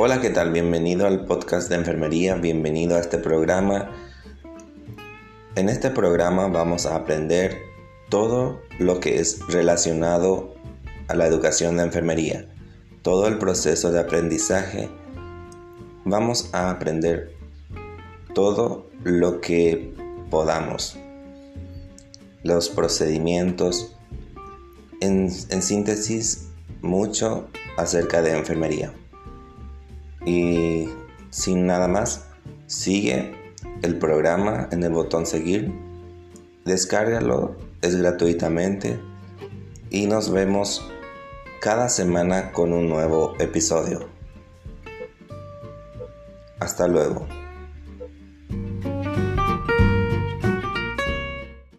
Hola, ¿qué tal? Bienvenido al podcast de enfermería, bienvenido a este programa. En este programa vamos a aprender todo lo que es relacionado a la educación de enfermería, todo el proceso de aprendizaje. Vamos a aprender todo lo que podamos, los procedimientos, en, síntesis, mucho acerca de enfermería. Y sin nada más, sigue el programa en el botón seguir, descárgalo, es gratuitamente y nos vemos cada semana con un nuevo episodio. Hasta luego.